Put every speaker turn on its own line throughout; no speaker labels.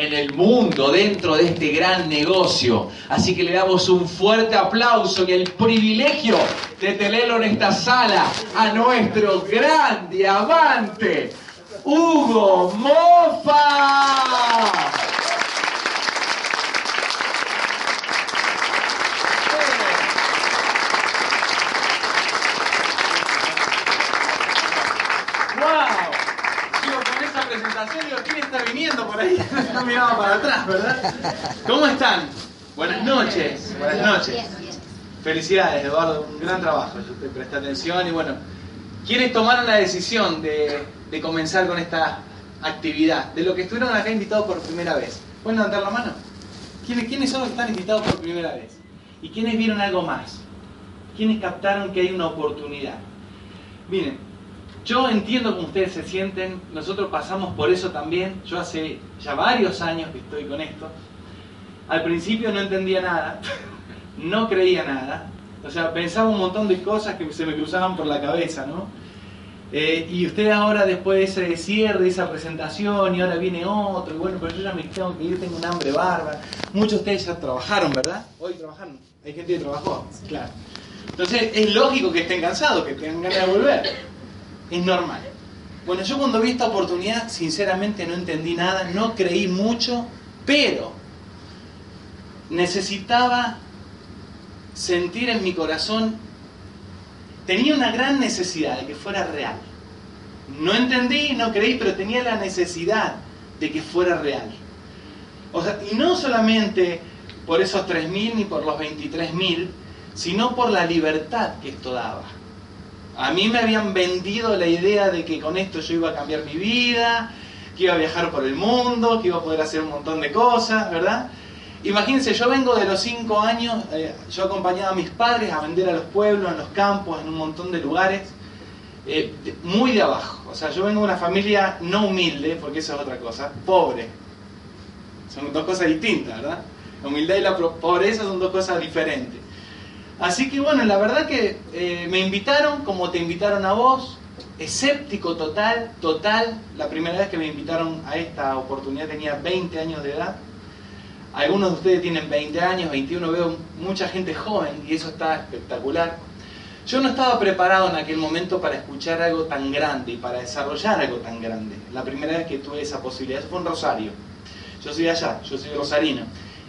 en el mundo dentro de este gran negocio. Así que le damos un fuerte aplauso y el privilegio de tenerlo en esta sala a nuestro gran diamante, Hugo Mofa. ¡Wow! Digo, con esa presentación, digo, ¿quién está viniendo por ahí? No miraba para atrás, ¿verdad? ¿Cómo están? Buenas noches. Buenas noches. Felicidades, Eduardo. Un gran trabajo. Yo te presté atención y bueno, ¿quiénes tomaron la decisión de, de comenzar con esta actividad? De lo que estuvieron acá invitados por primera vez. ¿Pueden levantar la mano? ¿Quiénes, ¿Quiénes son los que están invitados por primera vez? ¿Y quiénes vieron algo más? ¿Quiénes captaron que hay una oportunidad? Miren, yo entiendo cómo ustedes se sienten, nosotros pasamos por eso también, yo hace ya varios años que estoy con esto. Al principio no entendía nada, no creía nada, o sea, pensaba un montón de cosas que se me cruzaban por la cabeza, ¿no? Eh, y ustedes ahora después de ese cierre, esa presentación, y ahora viene otro, y bueno, pero yo ya me tengo que ir, tengo un hambre bárbara. Muchos de ustedes ya trabajaron, ¿verdad? Hoy trabajaron, hay gente que trabajó, claro. Entonces es lógico que estén cansados, que tengan ganas de volver. Es normal. Bueno, yo cuando vi esta oportunidad, sinceramente no entendí nada, no creí mucho, pero necesitaba sentir en mi corazón, tenía una gran necesidad de que fuera real. No entendí, no creí, pero tenía la necesidad de que fuera real. O sea, y no solamente por esos 3.000 ni por los 23.000, sino por la libertad que esto daba. A mí me habían vendido la idea de que con esto yo iba a cambiar mi vida, que iba a viajar por el mundo, que iba a poder hacer un montón de cosas, ¿verdad? Imagínense, yo vengo de los 5 años, eh, yo acompañaba a mis padres a vender a los pueblos, en los campos, en un montón de lugares, eh, muy de abajo. O sea, yo vengo de una familia no humilde, porque eso es otra cosa, pobre. Son dos cosas distintas, ¿verdad? La humildad y la pobreza son dos cosas diferentes. Así que bueno, la verdad que eh, me invitaron como te invitaron a vos, escéptico total, total. La primera vez que me invitaron a esta oportunidad tenía 20 años de edad. Algunos de ustedes tienen 20 años, 21, veo mucha gente joven y eso está espectacular. Yo no estaba preparado en aquel momento para escuchar algo tan grande y para desarrollar algo tan grande. La primera vez que tuve esa posibilidad fue en Rosario. Yo soy allá, yo soy rosarino.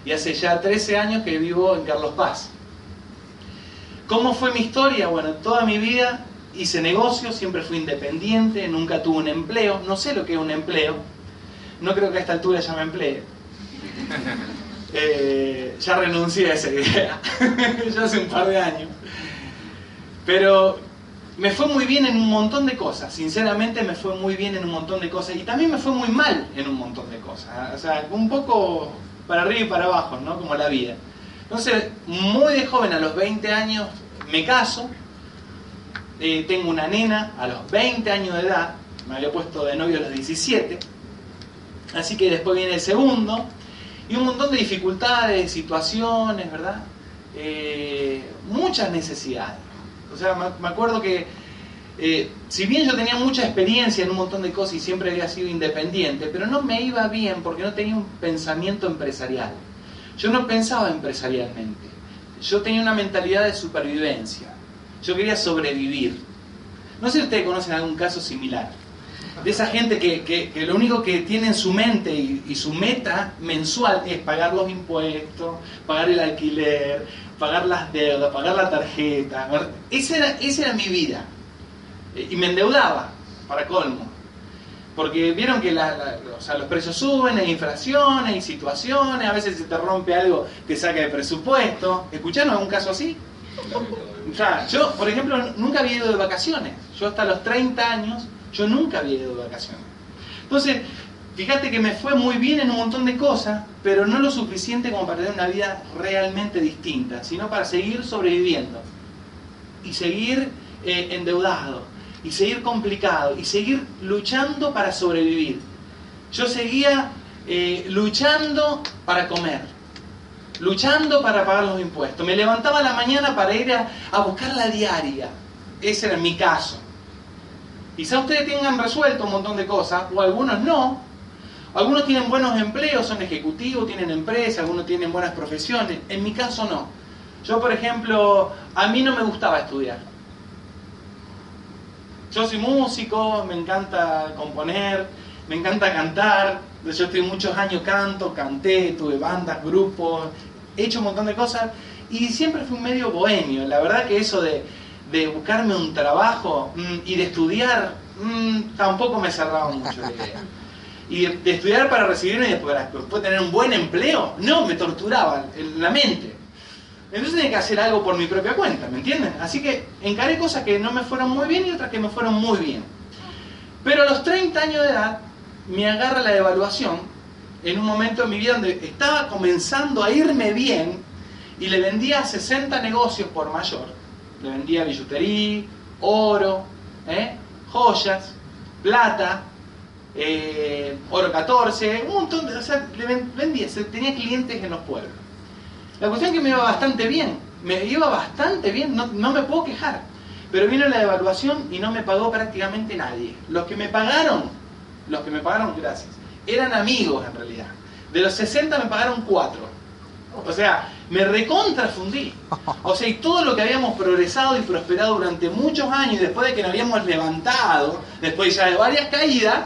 Y hace ya 13 años que vivo en Carlos Paz. ¿Cómo fue mi historia? Bueno, toda mi vida hice negocios, siempre fui independiente, nunca tuve un empleo, no sé lo que es un empleo, no creo que a esta altura ya me emplee. Eh, ya renuncié a esa idea, ya hace un par de años. Pero me fue muy bien en un montón de cosas, sinceramente me fue muy bien en un montón de cosas y también me fue muy mal en un montón de cosas, o sea, un poco para arriba y para abajo, ¿no? Como la vida. Entonces, muy de joven, a los 20 años, me caso, eh, tengo una nena a los 20 años de edad, me había puesto de novio a los 17, así que después viene el segundo, y un montón de dificultades, situaciones, ¿verdad? Eh, muchas necesidades. O sea, me, acuerdo que eh, si bien yo tenía mucha experiencia en un montón de cosas y siempre había sido independiente, pero no me iba bien porque no tenía un pensamiento empresarial. Yo no pensaba empresarialmente. Yo tenía una mentalidad de supervivencia. Yo quería sobrevivir. No sé si ustedes conocen algún caso similar. De esa gente que, que- lo único que tiene en su mente y, y su meta mensual es pagar los impuestos, pagar el alquiler, pagar las deudas, pagar la tarjeta. Esa era, esa era mi vida. Eh, Y me endeudaba, para colmo. Porque vieron que la- los precios suben, hay inflación, hay situaciones, a veces se te rompe algo que saca de presupuesto. ¿Escucharon algún caso así? O sea, yo, por ejemplo, nunca había ido de vacaciones. Yo hasta los 30 años, yo nunca había ido de vacaciones. Entonces, fíjate que me fue muy bien en un montón de cosas, pero no lo suficiente como para tener una vida realmente distinta, sino para seguir sobreviviendo y seguir eh, endeudado. Y seguir complicado y seguir luchando para sobrevivir. Yo seguía eh, luchando para comer, luchando para pagar los impuestos. Me levantaba la mañana para ir a, a buscar la diaria. Ese era mi caso. Quizá ustedes tengan resuelto un montón de cosas, o algunos no. Algunos tienen buenos empleos, son ejecutivos, tienen empresas, algunos tienen buenas profesiones. En mi caso no. Yo, por ejemplo, a mí no me gustaba estudiar. Yo soy músico, me encanta componer, me encanta cantar. Yo estoy muchos años canto, canté, tuve bandas, grupos, he hecho un montón de cosas y siempre fui un medio bohemio. La verdad que eso de, de buscarme un trabajo mm, y de estudiar mm, tampoco me cerraba mucho la idea. Y de, estudiar para recibirme y después, después tener un buen empleo, no, me torturaba en la mente. Entonces tenía que hacer algo por mi propia cuenta, ¿me entienden? Así que encaré cosas que no me fueron muy bien y otras que me fueron muy bien. Pero a los 30 años de edad me agarra la devaluación en un momento de mi vida donde estaba comenzando a irme bien y le vendía 60 negocios por mayor. Le vendía billutería, oro, ¿eh? joyas, plata, eh, oro 14, un montón de... O sea, le vendía, tenía clientes en los pueblos. La cuestión es que me iba bastante bien, me iba bastante bien, no, no, me puedo quejar. Pero vino la devaluación y no me pagó prácticamente nadie. Los que me pagaron, los que me pagaron, gracias, eran amigos en realidad. De los 60 me pagaron 4. O sea, me recontrafundí. O sea, y todo lo que habíamos progresado y prosperado durante muchos años, después de que nos habíamos levantado, después ya de varias caídas,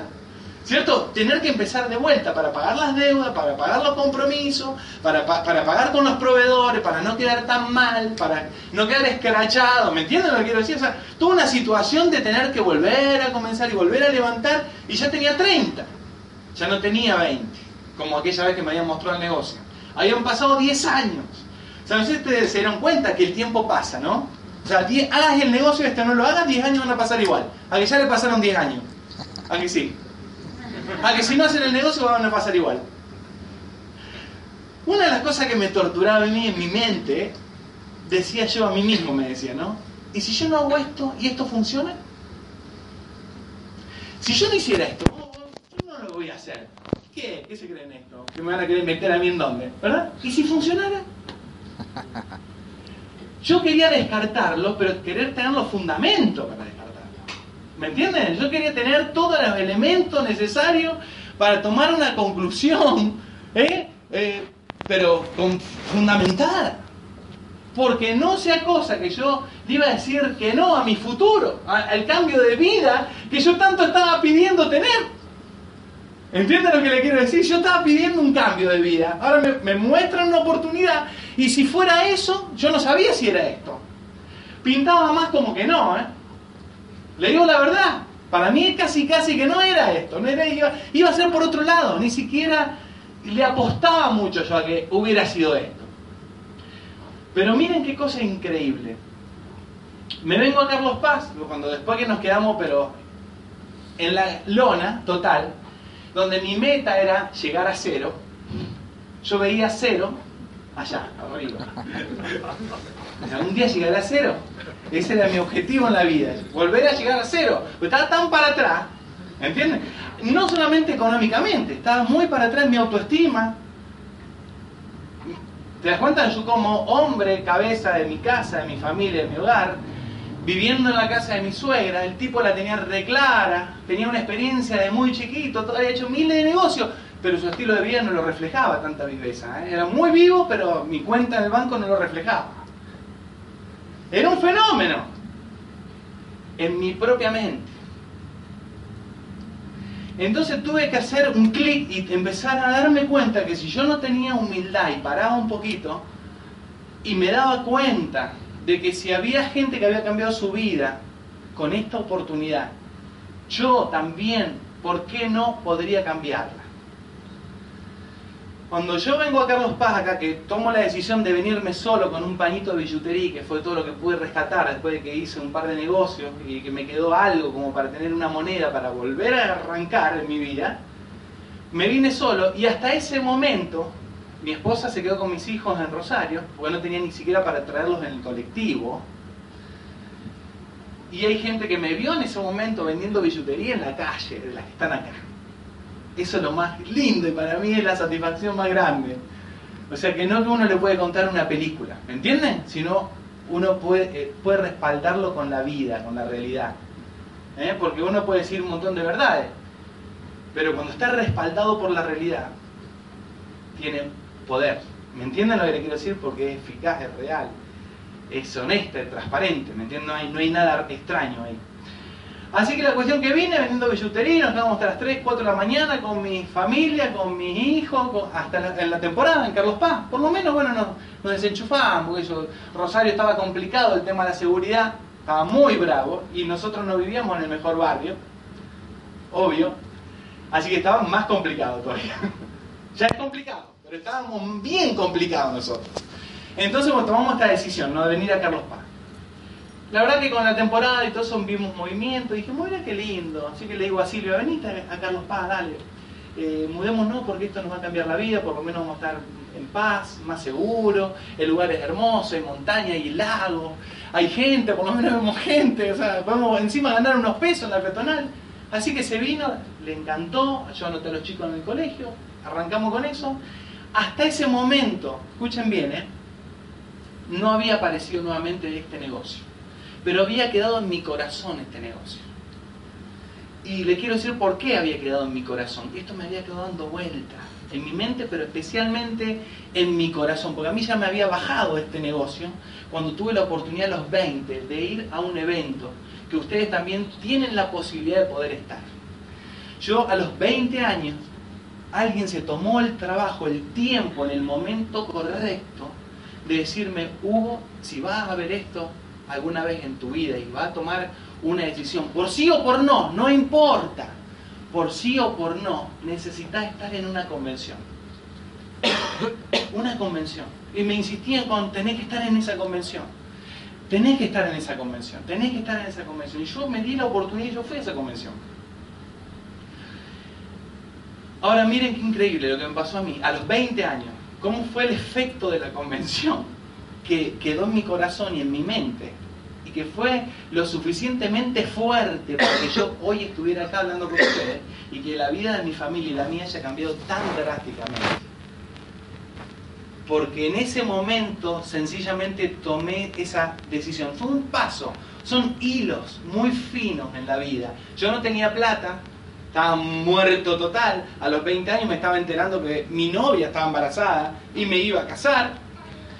¿Cierto? Tener que empezar de vuelta para pagar las deudas, para pagar los compromisos, para, pagar con los proveedores, para no quedar tan mal, para no quedar escrachado. ¿Me entienden lo que quiero decir? O sea, tuve una situación de tener que volver a comenzar y volver a levantar y ya tenía 30. Ya no tenía 20, como aquella vez que me habían mostrado el negocio. Habían pasado 10 años. O sea, si ustedes se dieron cuenta que el tiempo pasa, ¿no? O sea, hagas el negocio este no lo hagas, 10 años van a pasar igual. A que ya le pasaron 10 años. A que sí. A que si no hacen el negocio van a pasar igual. Una de las cosas que me torturaba a mí en mi mente, decía yo a mí mismo, me decía, ¿no? ¿Y si yo no hago esto y esto funciona? Si yo no hiciera esto, yo no lo voy a hacer. ¿Qué? ¿Qué se creen esto? ¿Que me van a querer meter a mí en dónde? ¿Verdad? ¿Y si funcionara? Yo quería descartarlo, pero querer tener los fundamentos para descartarlo. ¿Me entienden? Yo quería tener todos los elementos necesarios para tomar una conclusión, ¿eh? Eh, pero con, fundamentada. Porque no sea cosa que yo iba a decir que no a mi futuro, al cambio de vida que yo tanto estaba pidiendo tener. ¿Entienden lo que le quiero decir? Yo estaba pidiendo un cambio de vida. Ahora me, me muestran una oportunidad y si fuera eso, yo no sabía si era esto. Pintaba más como que no, ¿eh? Le digo la verdad, para mí casi casi que no era esto, no era, iba, iba a ser por otro lado, ni siquiera le apostaba mucho yo a que hubiera sido esto. Pero miren qué cosa increíble. Me vengo a Carlos Paz, cuando después que nos quedamos, pero en la lona total, donde mi meta era llegar a cero, yo veía cero allá, arriba. Un día llegaré a cero. Ese era mi objetivo en la vida, volver a llegar a cero. Porque estaba tan para atrás, ¿entiendes? No solamente económicamente, estaba muy para atrás en mi autoestima. ¿Te das cuenta? Yo como hombre, cabeza de mi casa, de mi familia, de mi hogar, viviendo en la casa de mi suegra, el tipo la tenía reclara, tenía una experiencia de muy chiquito, había hecho miles de negocios, pero su estilo de vida no lo reflejaba tanta viveza. ¿eh? Era muy vivo, pero mi cuenta en el banco no lo reflejaba. Era un fenómeno en mi propia mente. Entonces tuve que hacer un clic y empezar a darme cuenta que si yo no tenía humildad y paraba un poquito y me daba cuenta de que si había gente que había cambiado su vida con esta oportunidad, yo también, ¿por qué no podría cambiarla? Cuando yo vengo a Carlos Paz acá, que tomo la decisión de venirme solo con un pañito de billutería, que fue todo lo que pude rescatar después de que hice un par de negocios y que me quedó algo como para tener una moneda para volver a arrancar en mi vida, me vine solo y hasta ese momento mi esposa se quedó con mis hijos en Rosario, porque no tenía ni siquiera para traerlos en el colectivo. Y hay gente que me vio en ese momento vendiendo billutería en la calle, de las que están acá. Eso es lo más lindo y para mí es la satisfacción más grande. O sea que no que uno le puede contar una película, ¿me entienden? Sino uno puede, eh, puede respaldarlo con la vida, con la realidad. ¿Eh? Porque uno puede decir un montón de verdades, pero cuando está respaldado por la realidad, tiene poder. ¿Me entienden lo que le quiero decir? Porque es eficaz, es real, es honesta, es transparente, ¿me entienden? No hay, no hay nada extraño ahí. Así que la cuestión que vine vendiendo billutería, nos quedamos hasta las 3, 4 de la mañana con mi familia, con mis hijos, hasta en la temporada en Carlos Paz. Por lo menos, bueno, nos, desenchufábamos, porque Rosario estaba complicado, el tema de la seguridad estaba muy bravo y nosotros no vivíamos en el mejor barrio, obvio. Así que estaba más complicado todavía. ya es complicado, pero estábamos bien complicados nosotros. Entonces bueno, tomamos esta decisión, ¿no? De venir a Carlos Paz. La verdad que con la temporada y todo eso vimos movimiento, y dije, mira qué lindo. Así que le digo a Silvia, venite a Carlos Paz, dale. Eh, mudémonos porque esto nos va a cambiar la vida, por lo menos vamos a estar en paz, más seguro, el lugar es hermoso, hay montaña, hay lago, hay gente, por lo menos vemos gente, o sea, podemos encima ganar unos pesos en la peatonal. Así que se vino, le encantó, yo anoté a los chicos en el colegio, arrancamos con eso. Hasta ese momento, escuchen bien, ¿eh? no había aparecido nuevamente este negocio, pero había quedado en mi corazón este negocio. Y le quiero decir por qué había quedado en mi corazón. Esto me había quedado dando vuelta en mi mente, pero especialmente en mi corazón, porque a mí ya me había bajado este negocio cuando tuve la oportunidad a los 20 de ir a un evento que ustedes también tienen la posibilidad de poder estar. Yo a los 20 años, alguien se tomó el trabajo, el tiempo, en el momento correcto, de decirme, Hugo, si vas a ver esto alguna vez en tu vida y vas a tomar una decisión, por sí o por no, no importa, por sí o por no, necesitas estar en una convención. una convención. Y me insistían con, tenés que estar en esa convención. Tenés que estar en esa convención, tenés que estar en esa convención. Y yo me di la oportunidad y yo fui a esa convención. Ahora miren qué increíble lo que me pasó a mí, a los 20 años, cómo fue el efecto de la convención que quedó en mi corazón y en mi mente y que fue lo suficientemente fuerte para que yo hoy estuviera acá hablando con ustedes y que la vida de mi familia y la mía haya cambiado tan drásticamente. Porque en ese momento sencillamente tomé esa decisión. Fue un paso, son hilos muy finos en la vida. Yo no tenía plata, estaba muerto total. A los 20 años me estaba enterando que mi novia estaba embarazada y me iba a casar.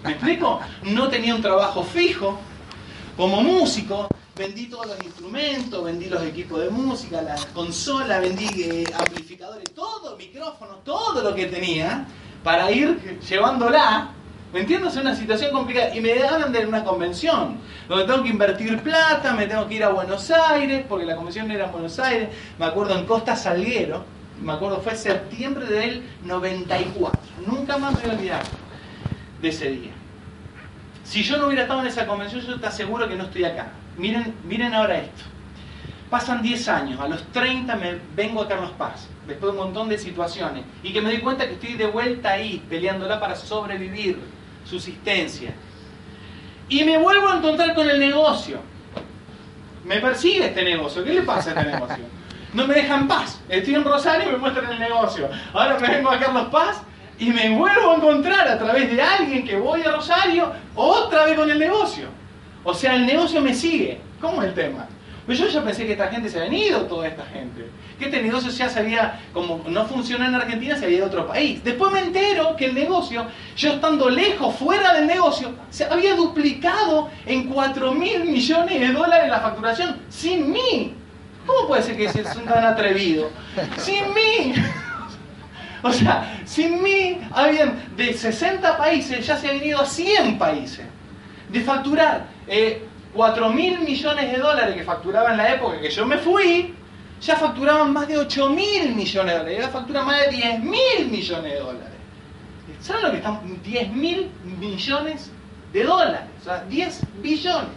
¿Me explico? No tenía un trabajo fijo. Como músico, vendí todos los instrumentos, vendí los equipos de música, las consolas, vendí eh, amplificadores, todo, micrófonos, todo lo que tenía para ir llevándola. ¿Me entiendes? Es una situación complicada. Y me hablan de una convención, donde tengo que invertir plata, me tengo que ir a Buenos Aires, porque la convención era en Buenos Aires. Me acuerdo en Costa Salguero, me acuerdo fue septiembre del 94. Nunca más me voy a olvidar de ese día. Si yo no hubiera estado en esa convención, yo te aseguro que no estoy acá. Miren, miren ahora esto. Pasan 10 años, a los 30 me vengo a Carlos Paz, después de un montón de situaciones, y que me doy cuenta que estoy de vuelta ahí, peleándola para sobrevivir, subsistencia. Y me vuelvo a encontrar con el negocio. Me persigue este negocio. ¿Qué le pasa a este negocio? No me dejan paz. Estoy en Rosario y me muestran el negocio. Ahora me vengo a Carlos Paz y me vuelvo a encontrar a través de alguien que voy a Rosario otra vez con el negocio. O sea, el negocio me sigue. ¿Cómo es el tema? Pues yo ya pensé que esta gente se había ido, toda esta gente. Que este negocio ya se había, como no funciona en Argentina, se había ido a otro país. Después me entero que el negocio, yo estando lejos, fuera del negocio, se había duplicado en 4 mil millones de dólares la facturación sin mí. ¿Cómo puede ser que son tan atrevido? Sin mí. O sea, sin mí, habían de 60 países, ya se habían ido a 100 países. De facturar eh, 4 mil millones de dólares que facturaba en la época que yo me fui, ya facturaban más de 8 mil millones de dólares. Ya facturan más de 10 mil millones de dólares. ¿Saben lo que están? 10 mil millones de dólares. O sea, 10 billones.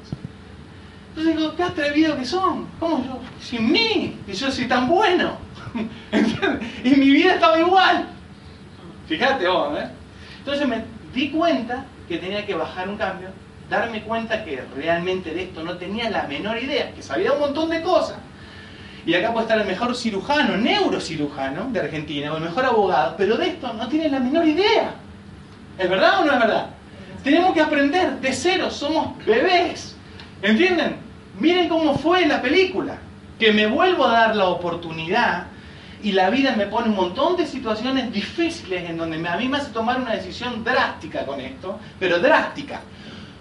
Entonces digo, qué atrevido que son. ¿Cómo yo? Sin mí, que yo soy tan bueno. Y mi vida estaba igual. Fíjate vos, ¿eh? Entonces me di cuenta que tenía que bajar un cambio darme cuenta que realmente de esto no tenía la menor idea, que sabía un montón de cosas. Y acá puede estar el mejor cirujano, neurocirujano de Argentina, o el mejor abogado, pero de esto no tiene la menor idea. ¿Es verdad o no es verdad? Tenemos que aprender de cero, somos bebés. ¿Entienden? Miren cómo fue la película. Que me vuelvo a dar la oportunidad y la vida me pone un montón de situaciones difíciles en donde a mí me hace tomar una decisión drástica con esto, pero drástica.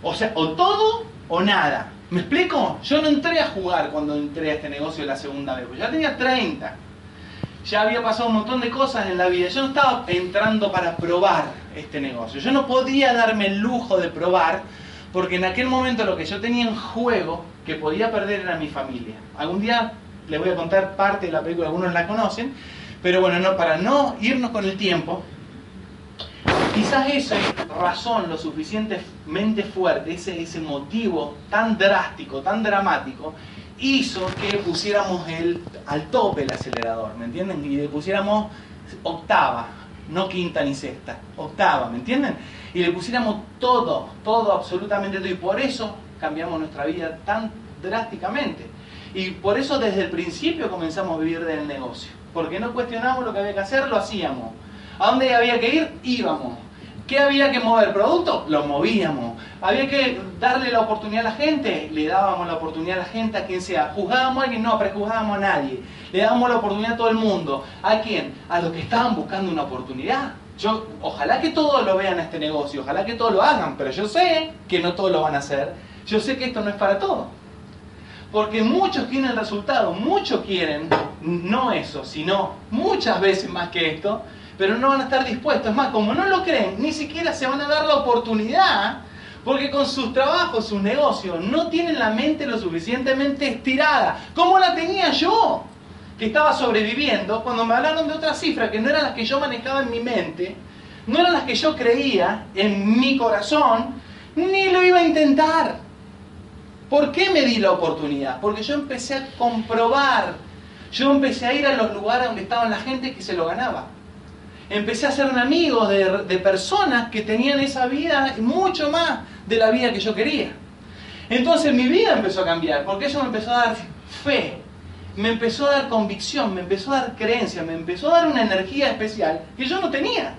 O sea, o todo o nada. ¿Me explico? Yo no entré a jugar cuando entré a este negocio la segunda vez, pues ya tenía 30. Ya había pasado un montón de cosas en la vida. Yo no estaba entrando para probar este negocio. Yo no podía darme el lujo de probar porque en aquel momento lo que yo tenía en juego que podía perder era mi familia. Algún día les voy a contar parte de la película, algunos la conocen, pero bueno, no, para no irnos con el tiempo, quizás esa razón lo suficientemente fuerte, ese, ese motivo tan drástico, tan dramático, hizo que pusiéramos el, al tope el acelerador, ¿me entienden? Y le pusiéramos octava, no quinta ni sexta, octava, ¿me entienden? Y le pusiéramos todo, todo, absolutamente todo. Y por eso cambiamos nuestra vida tan drásticamente. Y por eso desde el principio comenzamos a vivir del negocio. Porque no cuestionamos lo que había que hacer, lo hacíamos. ¿A dónde había que ir? Íbamos. ¿Qué había que mover? ¿Producto? Lo movíamos. ¿Había que darle la oportunidad a la gente? Le dábamos la oportunidad a la gente, a quien sea. ¿Juzgábamos a alguien? No, prejuzgábamos a nadie. Le dábamos la oportunidad a todo el mundo. ¿A quién? A los que estaban buscando una oportunidad. Yo, ojalá que todos lo vean a este negocio, ojalá que todos lo hagan, pero yo sé que no todos lo van a hacer. Yo sé que esto no es para todos. Porque muchos tienen resultado, muchos quieren, no eso, sino muchas veces más que esto, pero no van a estar dispuestos. Es más, como no lo creen, ni siquiera se van a dar la oportunidad, porque con sus trabajos, sus negocios, no tienen la mente lo suficientemente estirada. como la tenía yo? Que estaba sobreviviendo, cuando me hablaron de otras cifras que no eran las que yo manejaba en mi mente, no eran las que yo creía en mi corazón, ni lo iba a intentar. ¿Por qué me di la oportunidad? Porque yo empecé a comprobar, yo empecé a ir a los lugares donde estaban la gente que se lo ganaba. Empecé a ser un amigo de, de personas que tenían esa vida mucho más de la vida que yo quería. Entonces mi vida empezó a cambiar, porque eso me empezó a dar fe, me empezó a dar convicción, me empezó a dar creencia, me empezó a dar una energía especial que yo no tenía.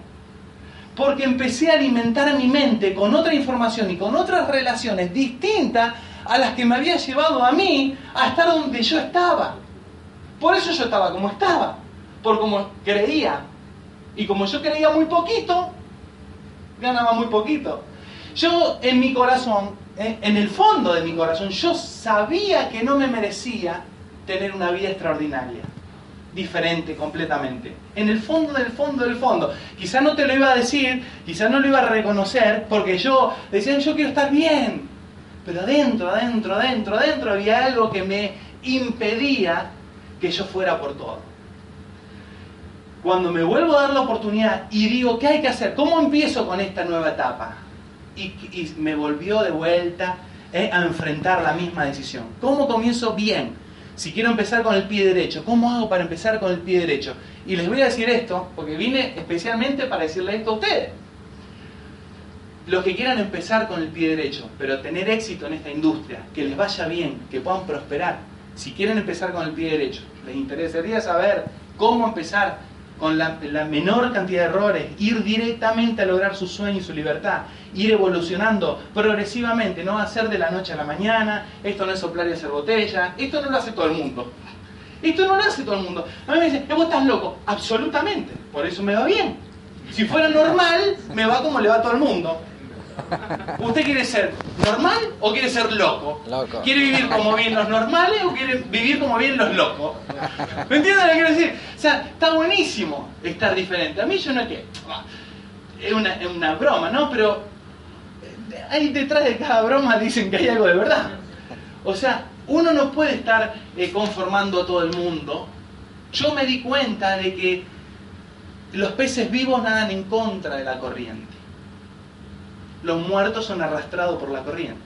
Porque empecé a alimentar mi mente con otra información y con otras relaciones distintas a las que me había llevado a mí a estar donde yo estaba. Por eso yo estaba como estaba, por como creía. Y como yo creía muy poquito, ganaba muy poquito. Yo en mi corazón, eh, en el fondo de mi corazón, yo sabía que no me merecía tener una vida extraordinaria, diferente completamente. En el fondo del fondo del fondo. Quizá no te lo iba a decir, quizá no lo iba a reconocer, porque yo decía, yo quiero estar bien, pero adentro, adentro, adentro, adentro había algo que me impedía que yo fuera por todo. Cuando me vuelvo a dar la oportunidad y digo, ¿qué hay que hacer? ¿Cómo empiezo con esta nueva etapa? Y, me volvió de vuelta eh, a enfrentar la misma decisión. ¿Cómo comienzo bien? Si quiero empezar con el pie derecho, ¿cómo hago para empezar con el pie derecho? Y les voy a decir esto, porque vine especialmente para decirles esto a ustedes los que quieran empezar con el pie derecho, pero tener éxito en esta industria, que les vaya bien, que puedan prosperar, si quieren empezar con el pie derecho, les interesaría saber cómo empezar con la, menor cantidad de errores, ir directamente a lograr su sueño y su libertad, ir evolucionando progresivamente, no hacer de la noche a la mañana, esto no es soplar y hacer botella, esto no lo hace todo el mundo. Esto no lo hace todo el mundo. A mí me dicen, vos estás loco. Absolutamente. Por eso me va bien. Si fuera normal, me va como le va todo el mundo. ¿Usted quiere ser normal o quiere ser loco? ¿Quiere vivir como bien los normales o quiere vivir como bien los locos? ¿Me entienden lo que quiero decir? O sea, está buenísimo estar diferente. A mí yo no es que... Es una, es una broma, ¿no? Pero eh, ahí detrás de cada broma dicen que hay algo de verdad. O sea, uno no puede estar eh, conformando a todo el mundo. Yo me di cuenta de que los peces vivos nadan en contra de la corriente los muertos son arrastrados por la corriente.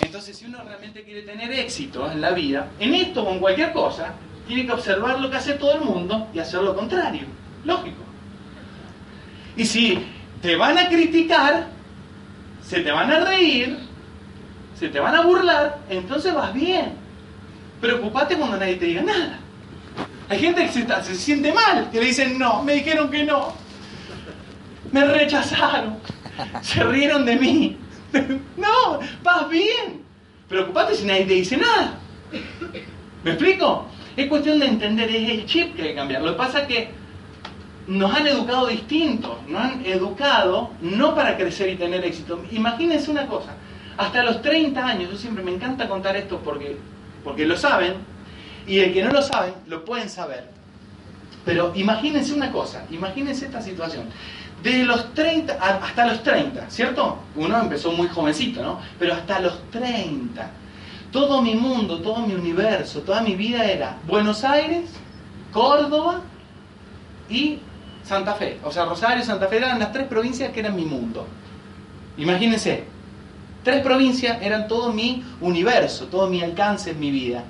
Entonces, si uno realmente quiere tener éxito en la vida, en esto o en cualquier cosa, tiene que observar lo que hace todo el mundo y hacer lo contrario. Lógico. Y si te van a criticar, se te van a reír, se te van a burlar, entonces vas bien. Preocupate cuando nadie te diga nada. Hay gente que se, se siente mal, que le dicen no, me dijeron que no, me rechazaron, se rieron de mí. No, vas bien. Preocupate si nadie te dice nada. ¿Me explico? Es cuestión de entender, es el chip que hay que cambiar. Lo que pasa es que nos han educado distintos, nos han educado no para crecer y tener éxito. Imagínense una cosa, hasta los 30 años, yo siempre me encanta contar esto porque, porque lo saben, y el que no lo saben, lo pueden saber. Pero imagínense una cosa, imagínense esta situación. Desde los 30 a- hasta los 30, ¿cierto? Uno empezó muy jovencito, ¿no? Pero hasta los 30, todo mi mundo, todo mi universo, toda mi vida era Buenos Aires, Córdoba y Santa Fe. O sea, Rosario Santa Fe eran las tres provincias que eran mi mundo. Imagínense, tres provincias eran todo mi universo, todo mi alcance en mi vida.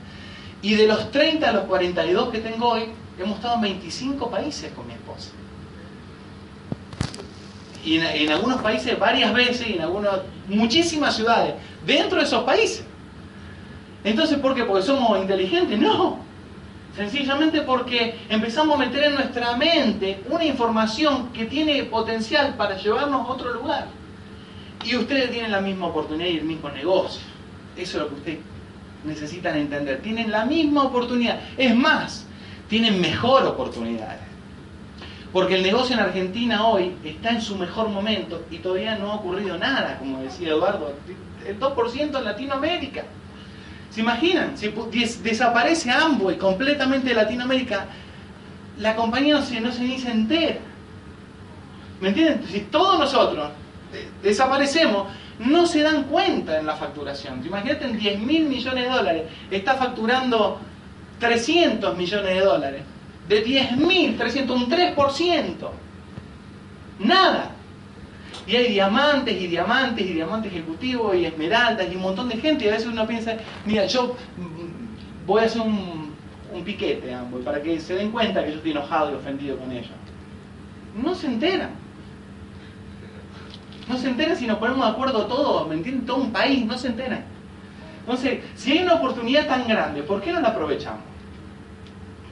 Y de los 30 a los 42 que tengo hoy, hemos estado en 25 países con mi esposa. Y en, algunos países varias veces, y en algunas, muchísimas ciudades, dentro de esos países. Entonces, ¿por qué? ¿Porque somos inteligentes? No. Sencillamente porque empezamos a meter en nuestra mente una información que tiene potencial para llevarnos a otro lugar. Y ustedes tienen la misma oportunidad y el mismo negocio. Eso es lo que ustedes necesitan entender. Tienen la misma oportunidad. Es más, tienen mejor oportunidades. Porque el negocio en Argentina hoy está en su mejor momento y todavía no ha ocurrido nada, como decía Eduardo. El 2% en Latinoamérica. ¿Se imaginan? Si des- desaparece Amway completamente de Latinoamérica, la compañía no se, no se ni se entera. ¿Me entienden? Si todos nosotros eh, desaparecemos, no se dan cuenta en la facturación. Imagínate en 10 mil millones de dólares, está facturando 300 millones de dólares. De 10 mil, 300, un 3%. Nada. Y hay diamantes y diamantes y diamantes ejecutivos y esmeraldas y un montón de gente. Y a veces uno piensa, mira, yo mm, voy a hacer un, un piquete ambos para que se den cuenta que yo estoy enojado y ofendido con ellos. No se enteran. No se enteran si nos ponemos de acuerdo todos, ¿me entienden? Todo un país, no se enteran. Entonces, si hay una oportunidad tan grande, ¿por qué no la aprovechamos?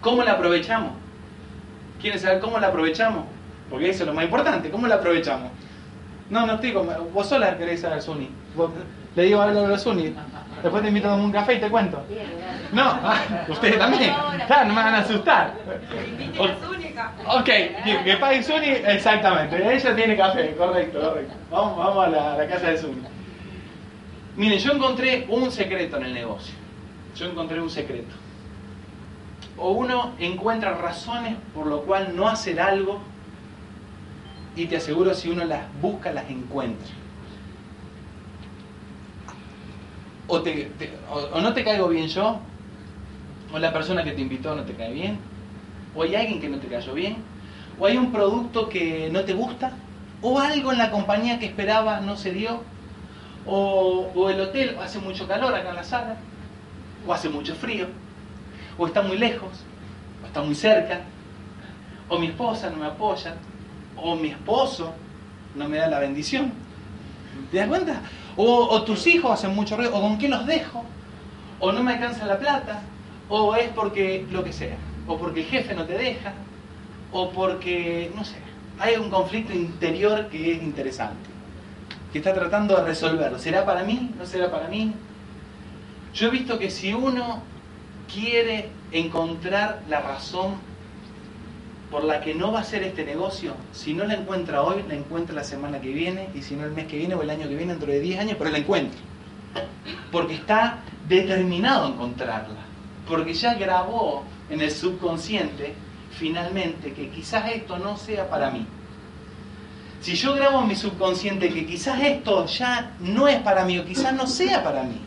¿Cómo la aprovechamos? ¿Quieren saber cómo la aprovechamos? Porque eso es lo más importante, ¿cómo la aprovechamos? No, no estoy como. Vos sola querés saber, Suni. Le digo algo a los Suni. Después te invito a un café y te cuento. No, ustedes también. Claro, no me van a asustar. Ok, que, que pague Suni, exactamente. Ella tiene café, correcto, correcto. Vamos, vamos a la, a la casa de Suni. Miren, yo encontré un secreto en el negocio. Yo encontré un secreto. O uno encuentra razones por lo cual no hacer algo y te aseguro si uno las busca las encuentra. O, te- o no te caigo bien yo, o la persona que te invitó no te cae bien, o hay alguien que no te cayó bien, o hay un producto que no te gusta, o algo en la compañía que esperaba no se dio, o, o el hotel hace mucho calor acá en la sala, o hace mucho frío, o está muy lejos, o está muy cerca, o mi esposa no me apoya, o mi esposo no me da la bendición. ¿Te das cuenta? O, tus hijos hacen mucho ruido, o con qué los dejo, o no me alcanza la plata, o es porque lo que sea, o porque el jefe no te deja, o porque, no sé, hay un conflicto interior que es interesante, que está tratando de resolverlo. ¿Será para mí? ¿No será para mí? Yo he visto que si uno quiere encontrar la razón por la que no va a hacer este negocio, si no la encuentra hoy, la encuentra la semana que viene, y si no el mes que viene o el año que viene, dentro de 10 años, pero la encuentra. Porque está determinado a encontrarla. Porque ya grabó en el subconsciente, finalmente, que quizás esto no sea para mí. Si yo grabo en mi subconsciente que quizás esto ya no es para mí o quizás no sea para mí,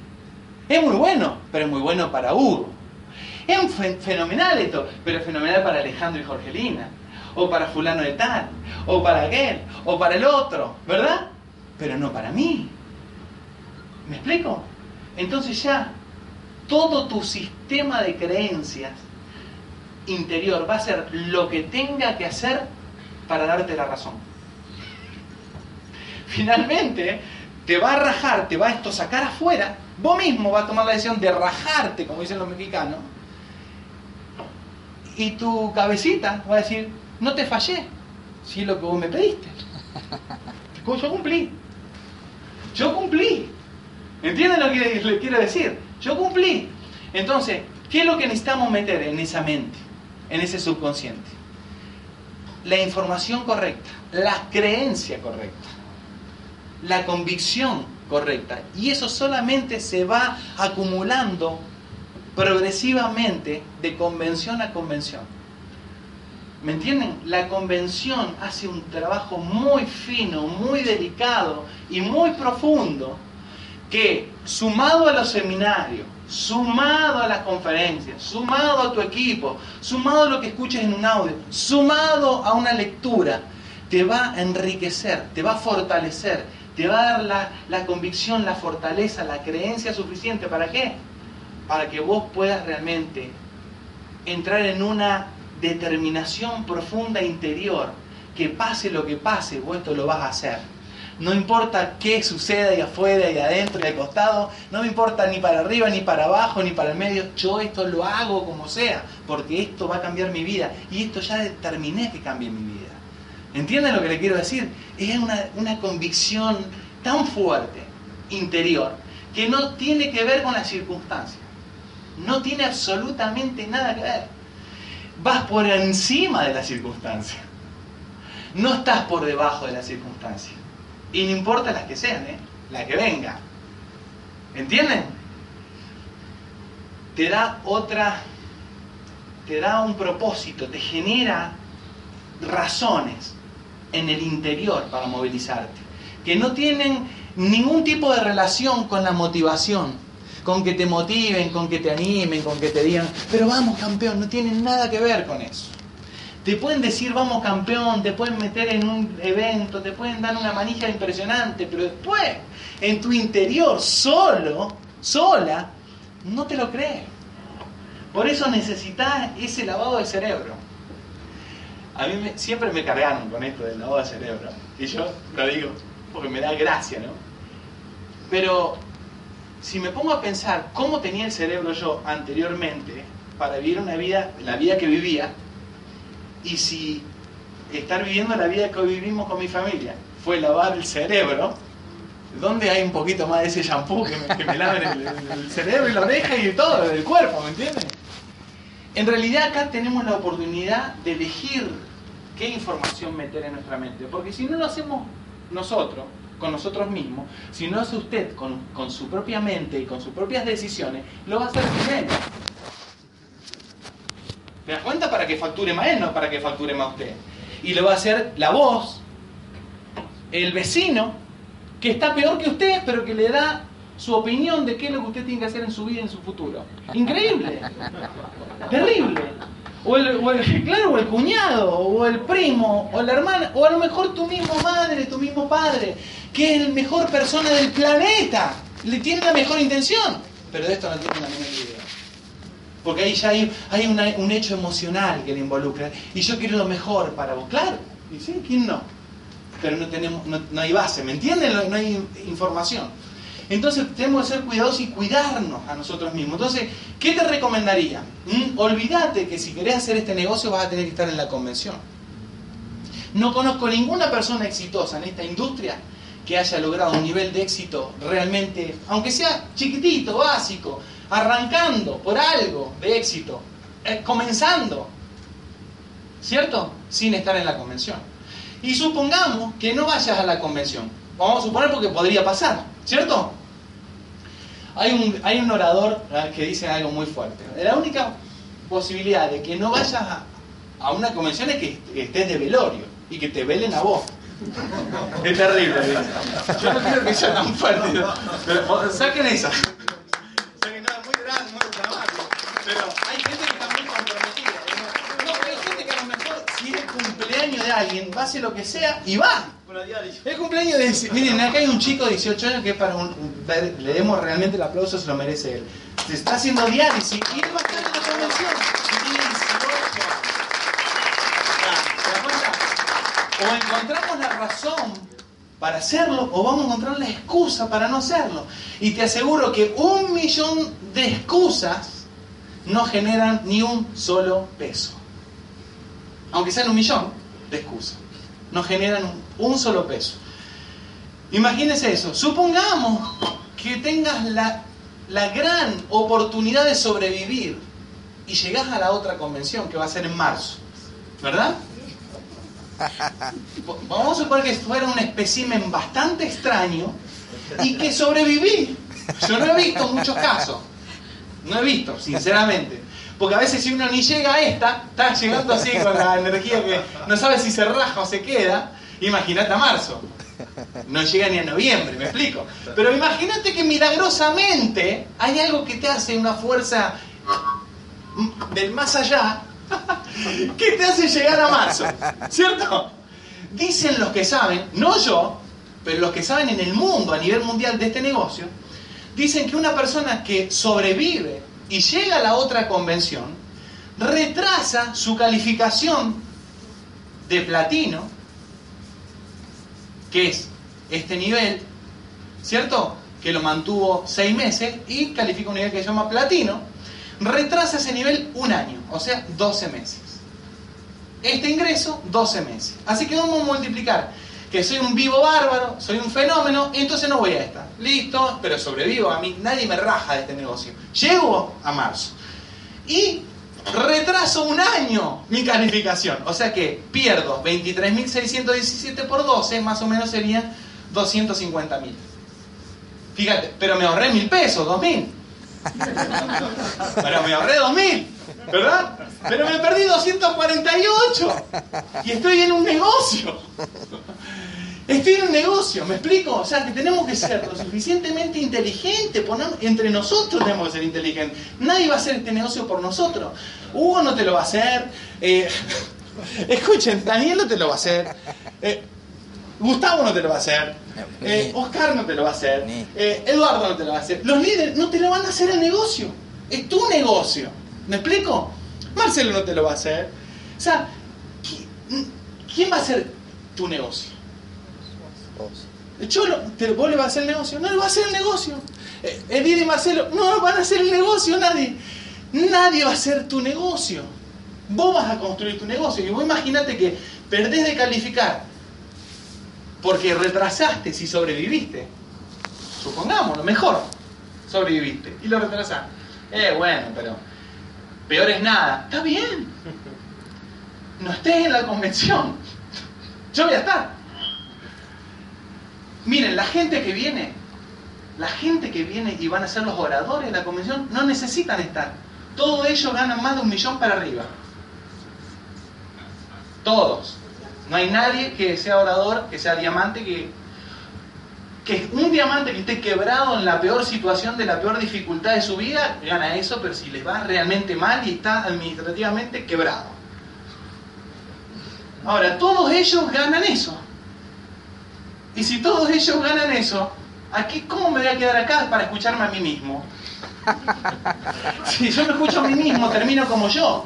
es muy bueno, pero es muy bueno para Hugo. Es fe- fenomenal esto, pero es fenomenal para Alejandro y Jorgelina, o para fulano de tal, o para aquel, o para el otro, ¿verdad? Pero no para mí. ¿Me explico? Entonces ya todo tu sistema de creencias interior va a ser lo que tenga que hacer para darte la razón. Finalmente, te va a rajar, te va a esto sacar afuera, vos mismo vas a tomar la decisión de rajarte, como dicen los mexicanos, y tu cabecita va a decir, no te fallé, si es lo que vos me pediste. Yo cumplí. Yo cumplí. ¿Entienden lo que le quiero decir? Yo cumplí. Entonces, ¿qué es lo que necesitamos meter en esa mente, en ese subconsciente? La información correcta, la creencia correcta, la convicción correcta. Y eso solamente se va acumulando progresivamente de convención a convención. ¿Me entienden? La convención hace un trabajo muy fino, muy delicado y muy profundo que sumado a los seminarios, sumado a las conferencias, sumado a tu equipo, sumado a lo que escuches en un audio, sumado a una lectura, te va a enriquecer, te va a fortalecer, te va a dar la, la convicción, la fortaleza, la creencia suficiente. ¿Para qué? Para que vos puedas realmente entrar en una determinación profunda interior, que pase lo que pase, vos esto lo vas a hacer. No importa qué suceda ahí afuera y adentro y al costado, no me importa ni para arriba, ni para abajo, ni para el medio, yo esto lo hago como sea, porque esto va a cambiar mi vida y esto ya determiné que cambie mi vida. ¿Entienden lo que le quiero decir? Es una, una convicción tan fuerte, interior, que no tiene que ver con las circunstancias. No tiene absolutamente nada que ver. Vas por encima de la circunstancia. No estás por debajo de la circunstancia. Y no importa las que sean, ¿eh? la que venga. ¿Entienden? Te da otra, te da un propósito, te genera razones en el interior para movilizarte, que no tienen ningún tipo de relación con la motivación, con que te motiven, con que te animen, con que te digan, pero vamos campeón, no tienen nada que ver con eso. Te pueden decir vamos campeón, te pueden meter en un evento, te pueden dar una manija impresionante, pero después, en tu interior, solo, sola, no te lo crees. Por eso necesitas ese lavado de cerebro. A mí me- siempre me cargaron con esto del lavado de cerebro. Y yo lo digo porque me da gracia, ¿no? Pero si me pongo a pensar cómo tenía el cerebro yo anteriormente para vivir una vida, la vida que vivía, y si estar viviendo la vida que vivimos con mi familia fue lavar el cerebro, ¿dónde hay un poquito más de ese shampoo que me, que me laven el, el- el cerebro y la oreja y todo, el cuerpo, ¿me entienden? En realidad acá tenemos la oportunidad de elegir qué información meter en nuestra mente, porque si no lo hacemos nosotros, con nosotros mismos, si no hace usted con, con su propia mente y con sus propias decisiones, lo va a hacer primero. ¿Te das cuenta? Para que facture más él, no para que facture más usted. Y lo va a hacer la voz, el vecino, que está peor que usted, pero que le da su opinión de qué es lo que usted tiene que hacer en su vida y en su futuro. Increíble. Terrible. O el, o el- claro, o el cuñado, o el primo, o la hermana, o a lo mejor tu mismo madre, tu mismo padre, que es el mejor persona del planeta. Le tiene la mejor intención, pero de esto no tiene la menor idea. Porque ahí ya hay, un hecho emocional que le involucra. Y yo quiero lo mejor para vos. Claro, y sí, ¿quién no? Pero no, tenemos, no, hay base, ¿me entienden? No, no hay información. Entonces tenemos que ser cuidadosos y cuidarnos a nosotros mismos. Entonces, ¿qué te recomendaría? Mm, Olvídate que si querés hacer este negocio vas a tener que estar en la convención. No conozco ninguna persona exitosa en esta industria que haya logrado un nivel de éxito realmente, aunque sea chiquitito, básico, arrancando por algo de éxito, eh, comenzando, ¿cierto? Sin estar en la convención. Y supongamos que no vayas a la convención. Vamos a suponer porque podría pasar, ¿cierto? Hay un, hay un orador que dice algo muy fuerte. La única posibilidad de que no vayas a, a una convención es que estés de velorio y que te velen a vos. Es terrible. Yo no quiero que sea tan fuerte. Pero o, saquen esa. Muy grande, muy dramático. Pero hay gente que está muy comprometida. No, pero hay gente que a lo mejor, si es el cumpleaños de alguien, va a hacer lo que sea y va. El cumpleaños de... Miren, acá hay un chico de 18 años que para un... un- Le demos realmente el aplauso, se lo merece él. Se está haciendo diálisis y él va a estar en la convención. Y tiene 18 años. Ya, ¿te das cuenta? O encontramos la razón para hacerlo o vamos a encontrar la excusa para no hacerlo. Y te aseguro que un millón de excusas no generan ni un solo peso. Aunque sean un millón de excusas, no generan un, solo peso. Imagínese eso. Supongamos que tengas la, la gran oportunidad de sobrevivir y llegás a la otra convención que va a ser en marzo. ¿Verdad? Vamos a suponer que fuera un espécimen bastante extraño y que sobreviví. Yo no he visto muchos casos. No he visto, sinceramente. Porque a veces si uno ni llega a esta, está llegando así con la energía que no sabe si se raja o se queda. Imagínate a marzo. No llega ni a noviembre, me explico. Pero imagínate que milagrosamente hay algo que te hace una fuerza del más allá que te hace llegar a marzo. ¿Cierto? Dicen los que saben, no yo, pero los que saben en el mundo, a nivel mundial de este negocio, dicen que una persona que sobrevive y llega a la otra convención, retrasa su calificación de platino, que es este nivel, ¿cierto? Que lo mantuvo seis meses y califica un nivel que se llama platino, retrasa ese nivel un año, o sea, 12 meses. Este ingreso, 12 meses. Así que vamos a multiplicar que soy un vivo bárbaro, soy un fenómeno, entonces no voy a estar. Listo, pero sobrevivo, a mí nadie me raja de este negocio. Llego a marzo. Y retraso un año mi calificación. O sea que pierdo 23.617 por 12, más o menos serían 250.000. Fíjate, pero me ahorré mil pesos, 2.000. Pero me ahorré 2.000, ¿verdad? Pero me perdí 248. Y estoy en un negocio. Estoy en un negocio, ¿me explico? O sea, que tenemos que ser lo suficientemente inteligentes, entre nosotros tenemos que ser inteligentes. Nadie va a hacer este negocio por nosotros. Hugo no te lo va a hacer. Eh, escuchen, Daniel no te lo va a hacer. Eh, Gustavo no te lo va a hacer. Eh, Oscar no te lo va a hacer. Eduardo no te lo va a hacer. Los líderes no te lo van a hacer el negocio. Es tu negocio. ¿Me explico? Marcelo no te lo va a hacer. O sea, ¿quién va a hacer tu negocio? Cholo, ¿te, ¿vos le vas a hacer el negocio? No le va a hacer el negocio. Eh, Edith y Marcelo, no van a hacer el negocio nadie. Nadie va a hacer tu negocio. Vos vas a construir tu negocio. Y vos imagínate que perdés de calificar porque retrasaste si sobreviviste. Supongámoslo, mejor sobreviviste y lo retrasaste. Eh, bueno, pero peor es nada. Está bien. No estés en la convención. Yo voy a estar. Miren, la gente que viene, la gente que viene y van a ser los oradores de la convención, no necesitan estar. Todos ellos ganan más de un millón para arriba. Todos. No hay nadie que sea orador, que sea diamante, que, que un diamante que esté quebrado en la peor situación, de la peor dificultad de su vida, gana eso, pero si le va realmente mal y está administrativamente quebrado. Ahora, todos ellos ganan eso. Y si todos ellos ganan eso, aquí ¿cómo me voy a quedar acá para escucharme a mí mismo? Si yo me escucho a mí mismo, termino como yo.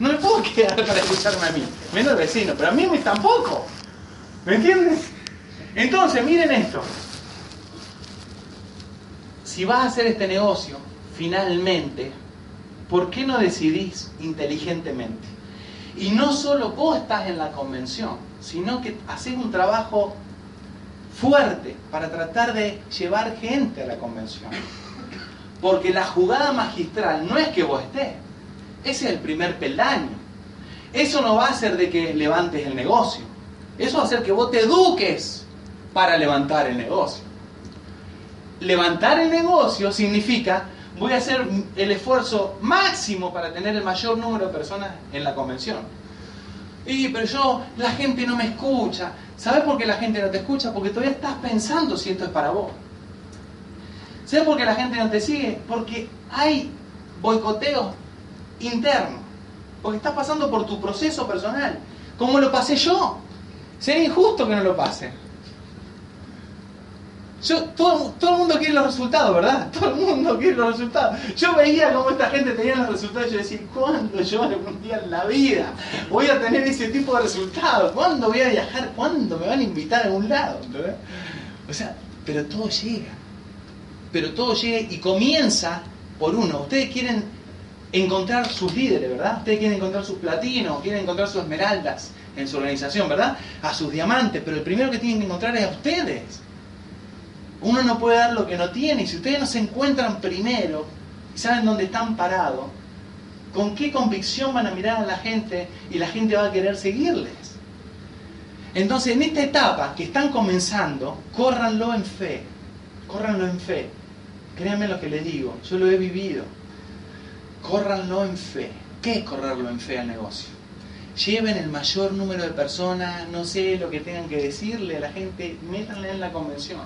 No me puedo quedar para escucharme a mí. Menos vecino, pero a mí tampoco. ¿Me entiendes? Entonces, miren esto. Si vas a hacer este negocio, finalmente, ¿por qué no decidís inteligentemente? Y no solo vos estás en la convención, sino que haces un trabajo fuerte para tratar de llevar gente a la convención. Porque la jugada magistral no es que vos estés, ese es el primer peldaño. Eso no va a hacer de que levantes el negocio. Eso va a hacer que vos te eduques para levantar el negocio. Levantar el negocio significa voy a hacer el esfuerzo máximo para tener el mayor número de personas en la convención. Y, pero yo, la gente no me escucha. ¿Sabes por qué la gente no te escucha? Porque todavía estás pensando si esto es para vos. ¿Sabes por qué la gente no te sigue? Porque hay boicoteos internos. Porque estás pasando por tu proceso personal. ¿Cómo lo pasé yo? Sería injusto que no lo pase. Yo, todo, todo el mundo quiere los resultados, ¿verdad? Todo el mundo quiere los resultados. Yo veía cómo esta gente tenía los resultados y yo decía, ¿cuándo yo algún día en la vida voy a tener ese tipo de resultados? ¿Cuándo voy a viajar? ¿Cuándo me van a invitar a algún lado? O sea, pero todo llega. Pero todo llega y comienza por uno. Ustedes quieren encontrar sus líderes, ¿verdad? Ustedes quieren encontrar sus platinos, quieren encontrar sus esmeraldas en su organización, ¿verdad? A sus diamantes, pero el primero que tienen que encontrar es a ustedes. Uno no puede dar lo que no tiene. Y si ustedes no se encuentran primero y saben dónde están parados, ¿con qué convicción van a mirar a la gente y la gente va a querer seguirles? Entonces, en esta etapa que están comenzando, córranlo en fe. Córranlo en fe. Créanme lo que les digo, yo lo he vivido. Córranlo en fe. ¿Qué es correrlo en fe al negocio? Lleven el mayor número de personas, no sé lo que tengan que decirle a la gente, métanle en la convención.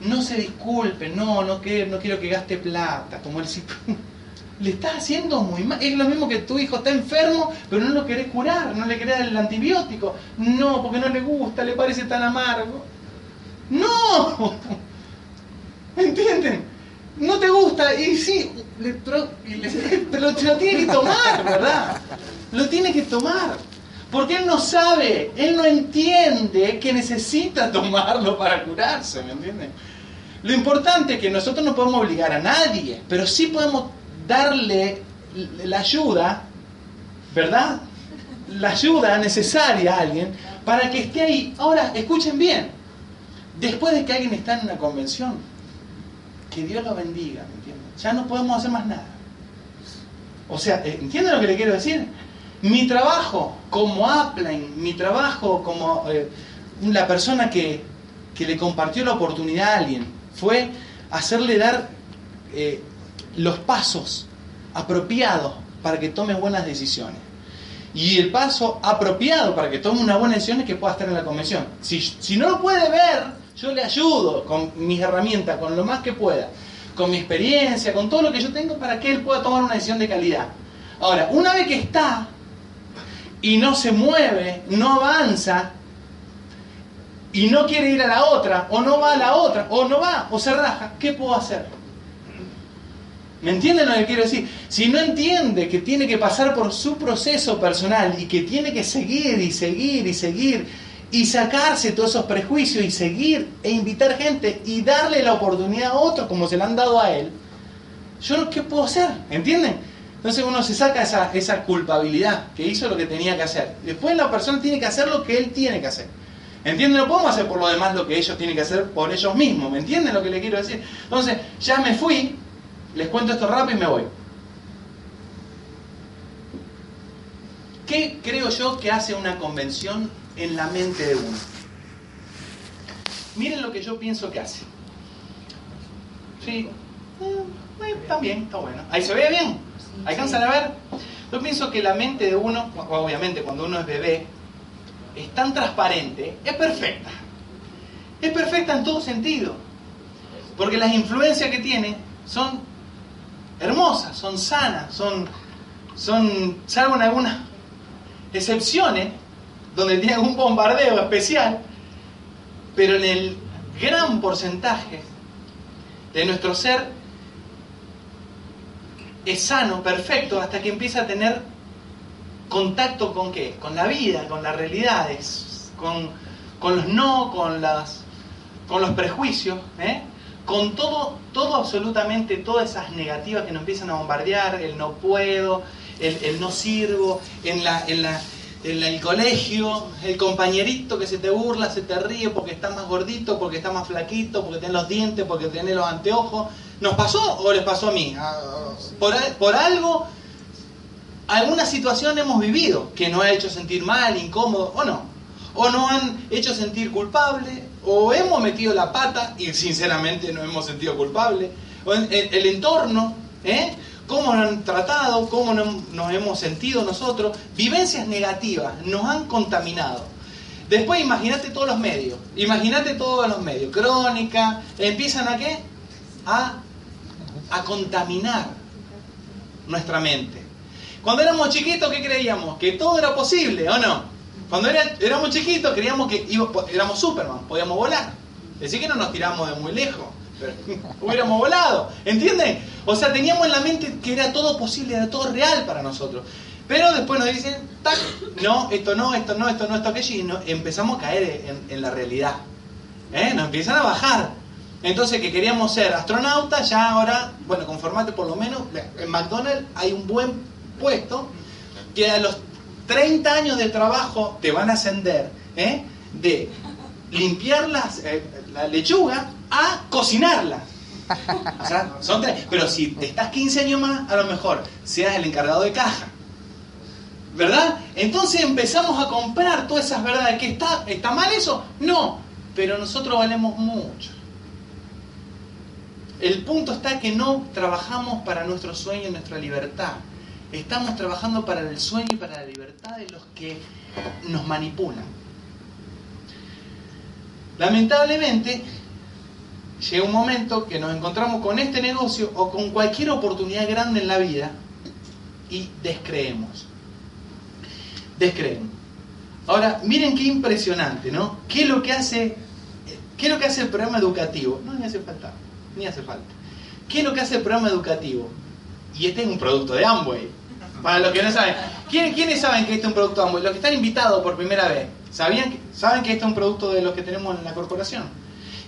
No se disculpen, no, no quiero, no quiero que gaste plata, como el le estás haciendo muy mal. Es lo mismo que tu hijo está enfermo, pero no lo querés curar, no le querés dar el antibiótico. No, porque no le gusta, le parece tan amargo. No, ¿entienden? No te gusta, y sí, le, pero lo tiene que tomar, ¿verdad? Lo tiene que tomar. Porque él no sabe, él no entiende que necesita tomarlo para curarse, ¿me entienden? Lo importante es que nosotros no podemos obligar a nadie, pero sí podemos darle la ayuda, ¿verdad? La ayuda necesaria a alguien para que esté ahí. Ahora, escuchen bien, después de que alguien está en una convención, que Dios lo bendiga, ¿me entienden? Ya no podemos hacer más nada. O sea, ¿entienden lo que le quiero decir? Mi trabajo como upline, mi trabajo como eh, la persona que, que, le compartió la oportunidad a alguien, fue hacerle dar eh, los pasos apropiados para que tome buenas decisiones. Y el paso apropiado para que tome una buena decisión es que pueda estar en la convención. Si, si no lo puede ver, yo le ayudo con mis herramientas, con lo más que pueda, con mi experiencia, con todo lo que yo tengo para que él pueda tomar una decisión de calidad. Ahora, una vez que está y no se mueve, no avanza, y no quiere ir a la otra, o no va a la otra, o no va, o se raja, ¿qué puedo hacer? ¿Me entienden lo que quiero decir? Si no entiende que tiene que pasar por su proceso personal y que tiene que seguir y seguir y seguir y sacarse todos esos prejuicios y seguir e invitar gente y darle la oportunidad a otro como se la han dado a él, yo qué puedo hacer, ¿entienden? Entonces uno se saca esa, esa culpabilidad que hizo lo que tenía que hacer. Después la persona tiene que hacer lo que él tiene que hacer. ¿Entienden? No podemos hacer por lo demás lo que ellos tienen que hacer por ellos mismos. ¿Me entienden lo que le quiero decir? Entonces, ya me fui, les cuento esto rápido y me voy. ¿Qué creo yo que hace una convención en la mente de uno? Miren lo que yo pienso que hace. Sí, eh, está bien, está bueno. ¿Ahí se ve bien? ¿Alcanzan a ver? Yo pienso que la mente de uno, obviamente cuando uno es bebé, es tan transparente, es perfecta. Es perfecta en todo sentido. Porque las influencias que tiene son hermosas, son sanas, son, son salvo en algunas excepciones, donde tiene un bombardeo especial, pero en el gran porcentaje de nuestro ser es sano, perfecto, hasta que empieza a tener contacto con qué? Con la vida, con las realidades, con, con los no, con, las, con los prejuicios, ¿eh? con todo, todo absolutamente, todas esas negativas que nos empiezan a bombardear, el no puedo, el, el no sirvo, en, la, en, la, en el colegio, el compañerito que se te burla, se te ríe porque está más gordito, porque está más flaquito, porque tiene los dientes, porque tiene los anteojos. ¿Nos pasó o les pasó a mí? Por, por algo alguna situación hemos vivido que nos ha hecho sentir mal, incómodo o no. O nos han hecho sentir culpable, o hemos metido la pata y sinceramente nos hemos sentido culpable. O en, el entorno, ¿eh? Cómo nos han tratado, cómo nos hemos sentido nosotros. Vivencias negativas nos han contaminado. Después imagínate todos los medios, imagínate todos los medios, crónica, empiezan a qué? A, contaminar nuestra mente. Cuando éramos chiquitos, ¿qué creíamos? Que todo era posible, ¿o no? Cuando éramos chiquitos, creíamos que éramos Superman, podíamos volar. Decir que no nos tiramos de muy lejos, hubiéramos volado, ¿entienden? O sea, teníamos en la mente que era todo posible, era todo real para nosotros. Pero después nos dicen, tac, no, esto no, esto no, esto no, esto aquello, y empezamos a caer en, la realidad. ¿Eh? Nos empiezan a bajar. Entonces, que queríamos ser astronautas, ya ahora, bueno, conformate por lo menos, en McDonald's hay un buen puesto que a los 30 años de trabajo te van a ascender ¿eh? de limpiar eh, la lechuga a cocinarla. O sea, son tres. Pero si estás 15 años más, a lo mejor seas el encargado de caja. ¿Verdad? Entonces empezamos a comprar todas esas verdades. ¿Que está, está mal eso? No, pero nosotros valemos mucho. El punto está que no trabajamos para nuestro sueño y nuestra libertad. Estamos trabajando para el sueño y para la libertad de los que nos manipulan. Lamentablemente, llega un momento que nos encontramos con este negocio o con cualquier oportunidad grande en la vida y descreemos. Descreemos. Ahora, miren qué impresionante, ¿no? ¿Qué es lo que hace, qué es lo que hace el programa educativo? No, ni hace falta, ni hace falta. ¿Qué es lo que hace el programa educativo? Y este es un producto de Amway. Para los que no saben. ¿Quiénes, saben que este es un producto de Amway? Los que están invitados por primera vez. ¿Sabían, que- ¿Saben que este es un producto de los que tenemos en la corporación?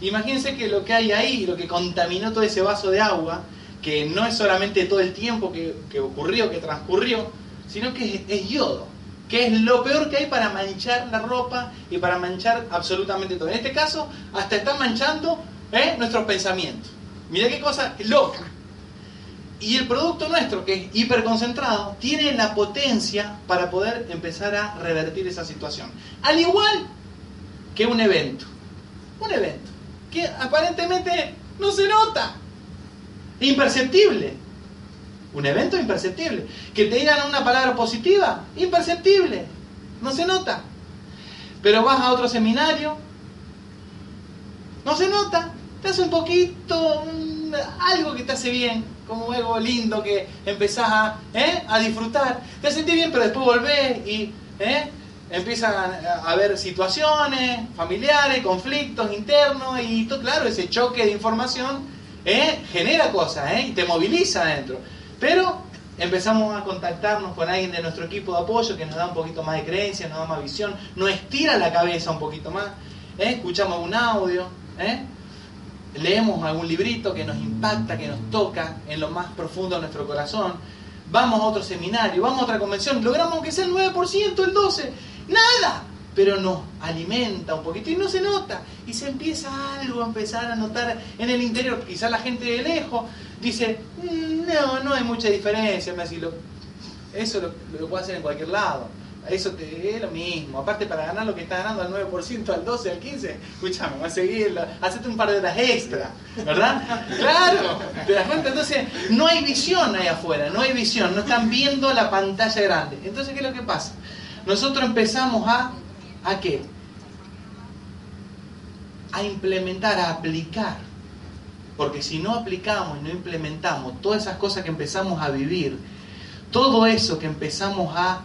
Imagínense que lo que hay ahí, lo que contaminó todo ese vaso de agua, que no es solamente todo el tiempo que, ocurrió, que transcurrió, sino que es, yodo, que es lo peor que hay para manchar la ropa y para manchar absolutamente todo. En este caso, hasta está manchando ¿eh? nuestros pensamientos. Mira qué cosa loca. Y el producto nuestro, que es hiperconcentrado, tiene la potencia para poder empezar a revertir esa situación. Al igual que un evento. Un evento que aparentemente no se nota. Imperceptible. Un evento imperceptible. Que te digan una palabra positiva, imperceptible. No se nota. Pero vas a otro seminario, no se nota. Te hace un poquito, mm, algo que te hace bien, como algo lindo que empezás a, ¿eh? a disfrutar. Te sentís bien, pero después volvés y ¿eh? Empiezan a haber situaciones familiares, conflictos internos y todo, claro, ese choque de información ¿eh? genera cosas ¿eh? y te moviliza adentro. Pero empezamos a contactarnos con alguien de nuestro equipo de apoyo que nos da un poquito más de creencia, nos da más visión, nos estira la cabeza un poquito más, ¿eh? escuchamos un audio, leemos algún librito que nos impacta, que nos toca en lo más profundo de nuestro corazón, vamos a otro seminario, vamos a otra convención, logramos que sea el 9%, el 12%, nada, pero nos alimenta un poquito y no se nota, y se empieza algo a empezar a notar en el interior, quizás la gente de lejos dice, "Mm, no, no hay mucha diferencia, me decís, eso lo, lo puedo hacer en cualquier lado. Eso te, es lo mismo. Aparte, para ganar lo que está ganando al 9%, al 12%, al 15%, escúchame, va a seguir, hacete un par de horas extra, ¿verdad? Claro, ¿te das cuenta? Entonces, no hay visión ahí afuera, no hay visión, no están viendo la pantalla grande. Entonces, ¿qué es lo que pasa? Nosotros empezamos a, ¿a qué? A implementar, a aplicar. Porque si no aplicamos y no implementamos todas esas cosas que empezamos a vivir, todo eso que empezamos a,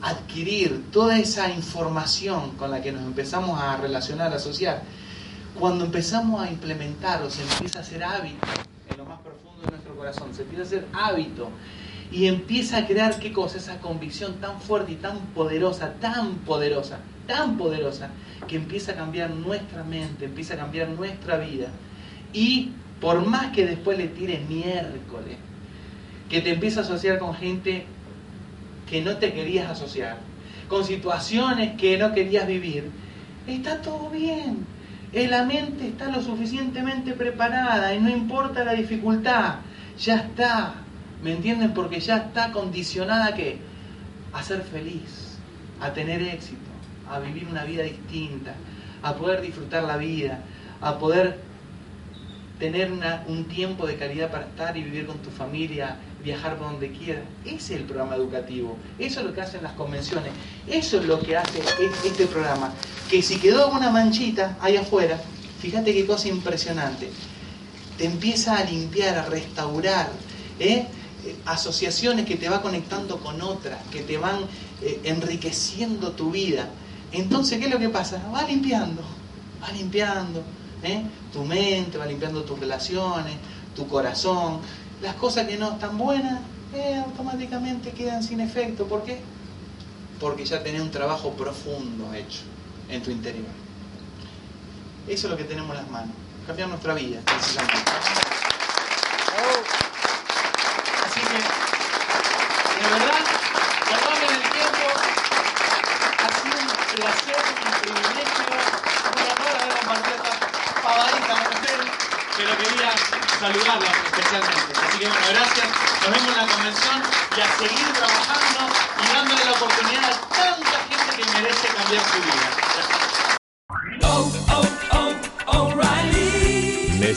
adquirir, toda esa información con la que nos empezamos a relacionar, a asociar, cuando empezamos a implementarlo, se empieza a hacer hábito en lo más profundo de nuestro corazón, se empieza a hacer hábito y empieza a crear qué cosa, esa convicción tan fuerte y tan poderosa, tan poderosa, tan poderosa, que empieza a cambiar nuestra mente, empieza a cambiar nuestra vida. Y por más que después le tires miércoles, que te empieza a asociar con gente que no te querías asociar, con situaciones que no querías vivir, está todo bien. Eh, La mente está lo suficientemente preparada y no importa la dificultad, ya está. ¿Me entienden? Porque ya está condicionada a qué? A ser feliz, a tener éxito, a vivir una vida distinta, a poder disfrutar la vida, a poder tener una- un tiempo de calidad para estar y vivir con tu familia, viajar por donde quieras. Ese es el programa educativo. Eso es lo que hacen las convenciones. Eso es lo que hace es- este programa. Que si quedó una manchita ahí afuera, fíjate qué cosa impresionante. Te empieza a limpiar, a restaurar. ¿eh? Asociaciones que te va conectando con otras, que te van eh, enriqueciendo tu vida. Entonces, ¿qué es lo que pasa? Va limpiando va limpiando ¿eh? tu mente, va limpiando tus relaciones, tu corazón. Las cosas que no están buenas eh, automáticamente quedan sin efecto. ¿Por qué? Porque ya tenés un trabajo profundo hecho en tu interior. Eso es lo que tenemos en las manos. Cambiar nuestra vida, precisamente. Así que, de verdad, tomen el tiempo. Ha sido un placer, un privilegio, un honor haber compartido esta pavadita con ustedes, pero quería saludarlos especialmente. Así que bueno, gracias. Nos vemos en la convención y a seguir trabajando y dándole la oportunidad a tanta gente que merece cambiar su vida.